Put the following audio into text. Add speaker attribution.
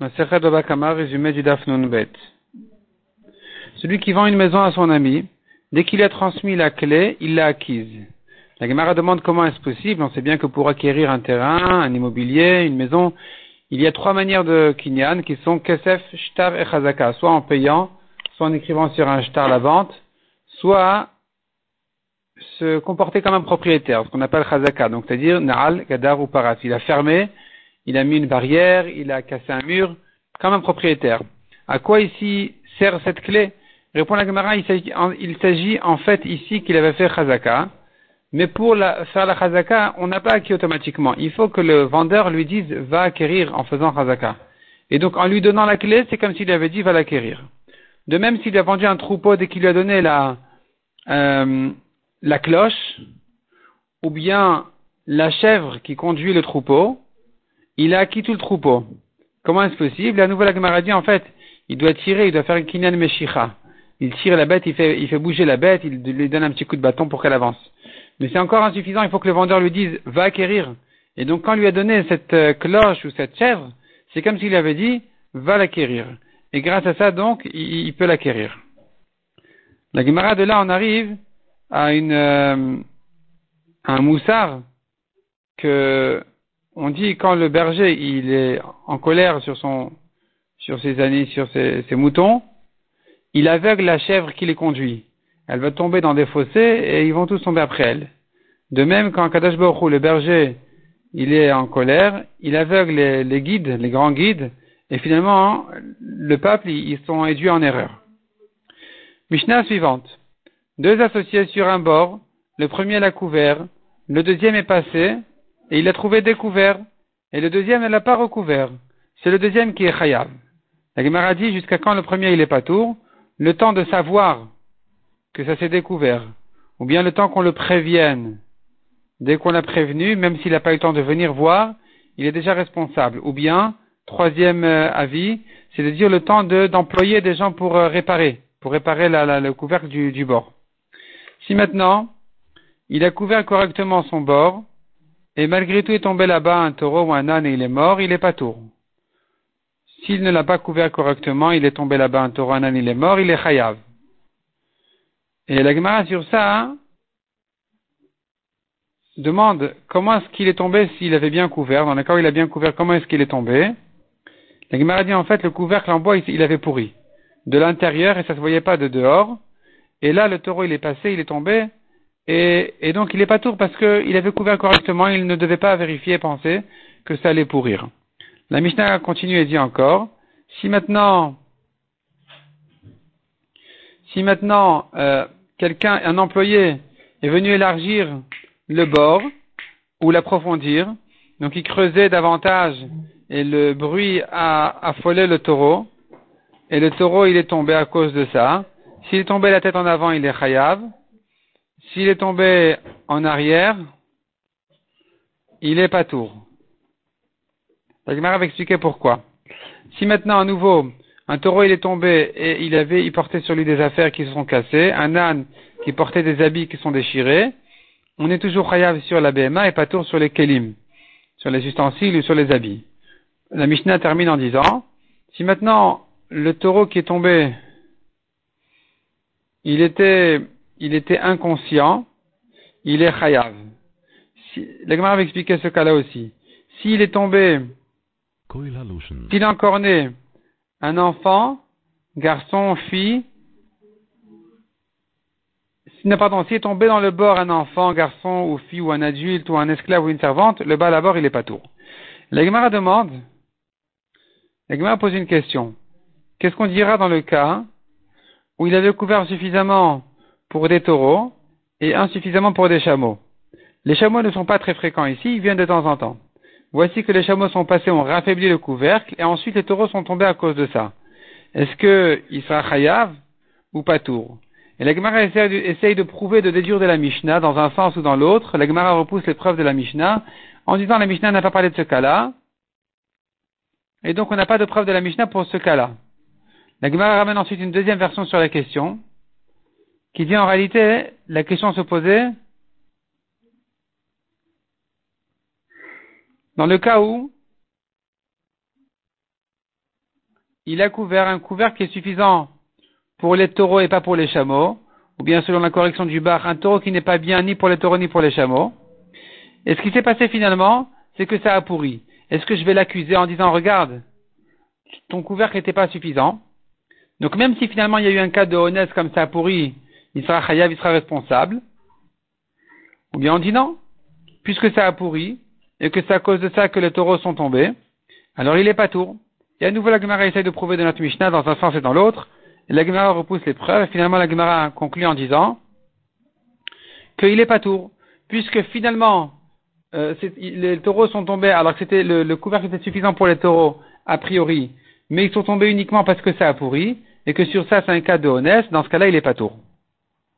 Speaker 1: Du. Celui qui vend une maison à son ami, dès qu'il a transmis la clé, il l'a acquise. La Gemara demande comment est-ce possible. On sait bien que pour acquérir un terrain, un immobilier, une maison, il y a trois manières de kinyan qui sont kesef, shtar et chazaka. Soit en payant, soit en écrivant sur un shtar la vente, soit se comporter comme un propriétaire, ce qu'on appelle chazaka. Donc c'est-à-dire naal, gadar ou paras. Il a fermé, il a mis une barrière, il a cassé un mur, comme un propriétaire. À quoi ici sert cette clé? Répond la Gemara, il s'agit en fait ici qu'il avait fait chazaka, mais pour faire la chazaka, on n'a pas acquis automatiquement. Il faut que le vendeur lui dise va acquérir en faisant chazaka. Et donc en lui donnant la clé, c'est comme s'il avait dit va l'acquérir. De même s'il a vendu un troupeau dès qu'il lui a donné la, euh, la cloche, ou bien la chèvre qui conduit le troupeau, il a acquis tout le troupeau. Comment est-ce possible? La nouvelle Gemara dit en fait, il doit tirer, il doit faire une kinyan meshicha. Il tire la bête, il fait, bouger la bête, il lui donne un petit coup de bâton pour qu'elle avance. Mais c'est encore insuffisant, il faut que le vendeur lui dise va acquérir. Et donc quand on lui a donné cette euh, cloche ou cette chèvre, c'est comme s'il avait dit va l'acquérir. Et grâce à ça donc, il, peut l'acquérir. La Gemara de là, on arrive à euh, un moussard que on dit quand le berger il est en colère sur son sur ses années, sur ses, moutons, il aveugle la chèvre qui les conduit. Elle va tomber dans des fossés et ils vont tous tomber après elle. De même, quand Kadash le berger, il est en colère, il aveugle les, guides, les grands guides, et finalement, le peuple, ils sont induits en erreur. Mishnah suivante. Deux associés sur un bord, le premier l'a couvert, le deuxième est passé, et il l'a trouvé découvert, et le deuxième ne l'a pas recouvert. C'est le deuxième qui est chayav. La Gemara dit jusqu'à quand le premier il est pas tour, le temps de savoir que ça s'est découvert, ou bien le temps qu'on le prévienne. Dès qu'on l'a prévenu, même s'il n'a pas eu le temps de venir voir, il est déjà responsable. Ou bien, troisième euh, avis, c'est de dire le temps d'employer des gens pour euh, réparer, pour réparer le couvercle du bord. Si maintenant, il a couvert correctement son bord, et malgré tout est tombé là-bas un taureau ou un âne et il est mort, il est pas tour. S'il ne l'a pas couvert correctement, il est tombé là-bas un taureau, un âne, il est mort, il est chayav. Et la Gemara sur ça demande comment est-ce qu'il est tombé s'il avait bien couvert. Dans le cas il a bien couvert, comment est-ce qu'il est tombé? La Gemara dit en fait le couvercle en bois il avait pourri de l'intérieur et ça se voyait pas de dehors. Et là le taureau il est passé, il est tombé et, donc il n'est pas tour parce qu'il avait couvert correctement, il ne devait pas vérifier et penser que ça allait pourrir. La Mishnah continue et dit encore, si maintenant, si maintenant euh, quelqu'un, un employé est venu élargir le bord ou l'approfondir, donc il creusait davantage et le bruit a affolé le taureau, et le taureau il est tombé à cause de ça. S'il est tombé la tête en avant, il est chayav. S'il est tombé en arrière, il est pas tour. La Gemara va expliquer pourquoi. Si maintenant, à nouveau, un taureau est tombé et il avait, il portait sur lui des affaires qui se sont cassées, un âne qui portait des habits qui sont déchirés, on est toujours chayav sur la BMA et pas tour sur les kelim, sur les ustensiles ou sur les habits. La Mishnah termine en disant, si maintenant le taureau qui est tombé, il était il était inconscient, il est chayav. Si, la Gemara va expliquer ce cas-là aussi. S'il est tombé, s'il a encore né un enfant, garçon, fille, non, pardon, s'il est tombé dans le bord un enfant, garçon ou fille ou un adulte ou un esclave ou une servante, le bas à bord il est pas tout. La Gemara demande, la Gemara pose une question. Qu'est-ce qu'on dira dans le cas où il avait couvert suffisamment pour des taureaux et insuffisamment pour des chameaux. Les chameaux ne sont pas très fréquents ici, ils viennent de temps en temps. Voici que les chameaux sont passés, ont raffaibli le couvercle, et ensuite les taureaux sont tombés à cause de ça. Est-ce qu'il sera chayav ou pas tour? Et la Gemara essaye de, prouver, de déduire de la Mishnah dans un sens ou dans l'autre. La Gemara repousse les preuves de la Mishnah en disant la Mishnah n'a pas parlé de ce cas-là, et donc on n'a pas de preuve de la Mishnah pour ce cas-là. La Gemara ramène ensuite une deuxième version sur la question, qui dit en réalité, la question se posait dans le cas où il a couvert un couvert qui est suffisant pour les taureaux et pas pour les chameaux, ou bien selon la correction du bar, un taureau qui n'est pas bien ni pour les taureaux ni pour les chameaux. Et ce qui s'est passé finalement, c'est que ça a pourri. Est-ce que je vais l'accuser en disant, regarde, ton couvercle n'était pas suffisant? Donc même si finalement il y a eu un cas de honnête comme ça a pourri, il sera chayav, il sera responsable. Ou bien on dit non, puisque ça a pourri, et que c'est à cause de ça que les taureaux sont tombés, alors il est pas tour. Et à nouveau la Gemara essaye de prouver de notre Mishnah dans un sens et dans l'autre, et la Gemara repousse les preuves, et finalement la Gemara conclut en disant qu'il est pas tour, puisque finalement euh, les taureaux sont tombés alors que c'était le, le couvercle était suffisant pour les taureaux a priori, mais ils sont tombés uniquement parce que ça a pourri, et que sur ça c'est un cas de honnête, dans ce cas-là il est pas tour.